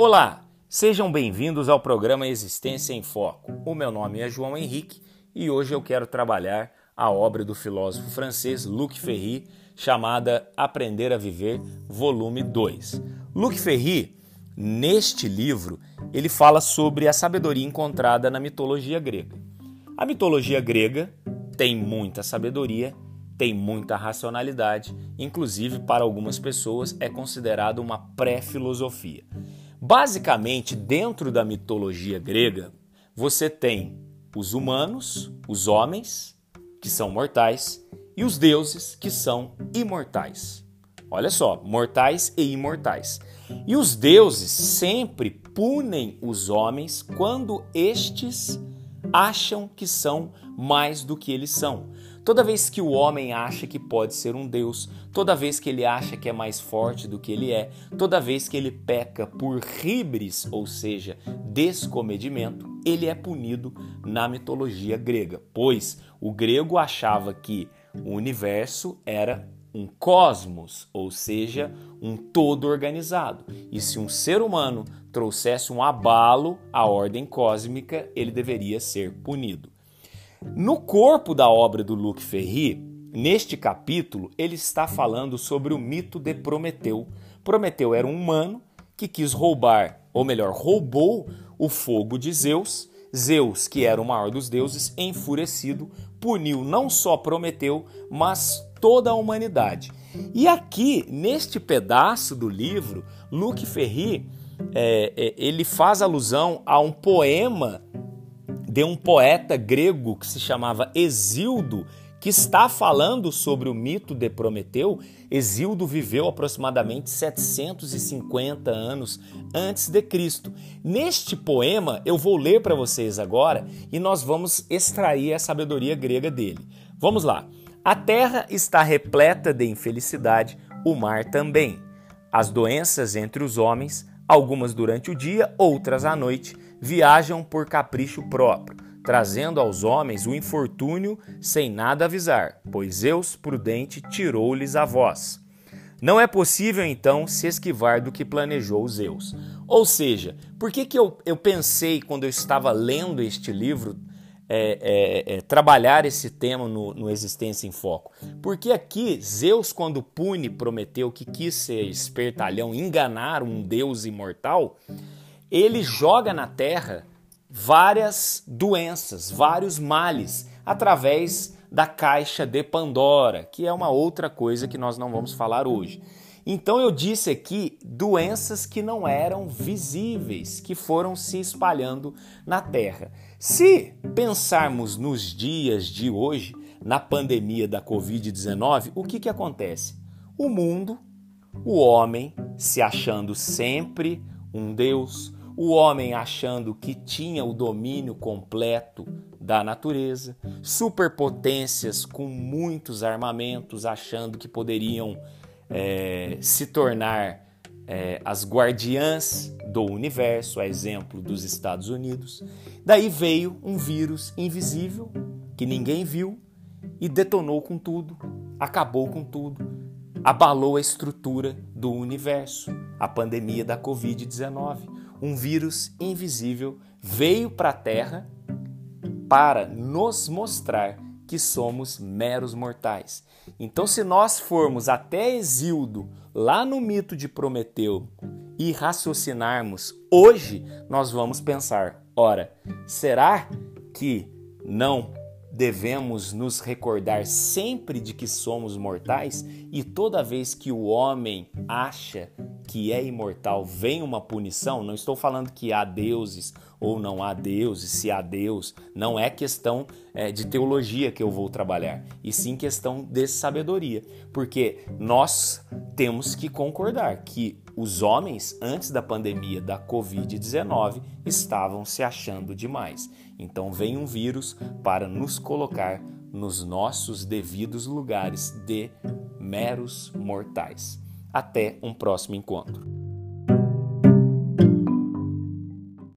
Olá, sejam bem-vindos ao programa Existência em Foco. O meu nome é João Henrique e hoje eu quero trabalhar a obra do filósofo francês Luc Ferry, chamada Aprender a Viver, volume 2. Luc Ferry, neste livro, ele fala sobre a sabedoria encontrada na mitologia grega. A mitologia grega tem muita sabedoria, tem muita racionalidade, inclusive para algumas pessoas é considerado uma pré-filosofia. Basicamente, dentro da mitologia grega, você tem os humanos, os homens, que são mortais, e os deuses, que são imortais. Olha só, mortais e imortais. E os deuses sempre punem os homens quando estes acham que são mais do que eles são. Toda vez que o homem acha que pode ser um Deus, toda vez que ele acha que é mais forte do que ele é, toda vez que ele peca por ribres, ou seja, descomedimento, ele é punido na mitologia grega, pois o grego achava que o universo era um cosmos, ou seja, um todo organizado. E se um ser humano trouxesse um abalo à ordem cósmica, ele deveria ser punido. No corpo da obra do Luc Ferry, neste capítulo, ele está falando sobre o mito de Prometeu. Prometeu era um humano que quis roubar, ou melhor, roubou o fogo de Zeus. Zeus, que era o maior dos deuses, enfurecido, puniu não só Prometeu, mas toda a humanidade. E aqui, neste pedaço do livro, Luc Ferry é, é, ele faz alusão a um poema de um poeta grego que se chamava Exildo, que está falando sobre o mito de Prometeu. Exildo viveu aproximadamente 750 anos antes de Cristo. Neste poema, eu vou ler para vocês agora e nós vamos extrair a sabedoria grega dele. Vamos lá. A terra está repleta de infelicidade, o mar também. As doenças entre os homens, algumas durante o dia, outras à noite, viajam por capricho próprio, trazendo aos homens o infortúnio sem nada avisar, pois Zeus prudente tirou-lhes a voz. Não é possível então se esquivar do que planejou Zeus. Ou seja, por que, que eu, eu pensei quando eu estava lendo este livro é, é, é, trabalhar esse tema no, no, Existência em Foco? Porque aqui Zeus, quando pune Prometeu que quis ser espertalhão, enganar um deus imortal, ele joga na terra várias doenças, vários males, através da caixa de Pandora, que é uma outra coisa que nós não vamos falar hoje. Então eu disse aqui doenças que não eram visíveis, que foram se espalhando na terra. Se pensarmos nos dias de hoje, na pandemia da Covid-19, o que, que acontece? O mundo, o homem se achando sempre um Deus, o homem achando que tinha o domínio completo da natureza, superpotências com muitos armamentos, achando que poderiam é, se tornar é, as guardiãs do universo, a exemplo dos Estados Unidos. Daí veio um vírus invisível que ninguém viu e detonou com tudo, acabou com tudo, abalou a estrutura do universo, a pandemia da Covid-19 um vírus invisível veio para a Terra para nos mostrar que somos meros mortais. Então, se nós formos até Exildo, lá no mito de Prometeu, e raciocinarmos hoje, nós vamos pensar: ora, será que não devemos nos recordar sempre de que somos mortais e toda vez que o homem acha que é imortal vem uma punição, não estou falando que há deuses ou não há deuses, se há Deus, não é questão é, de teologia que eu vou trabalhar, e sim questão de sabedoria, porque nós temos que concordar que os homens, antes da pandemia da Covid-19, estavam se achando demais. Então vem um vírus para nos colocar nos nossos devidos lugares de meros mortais. Até um próximo encontro.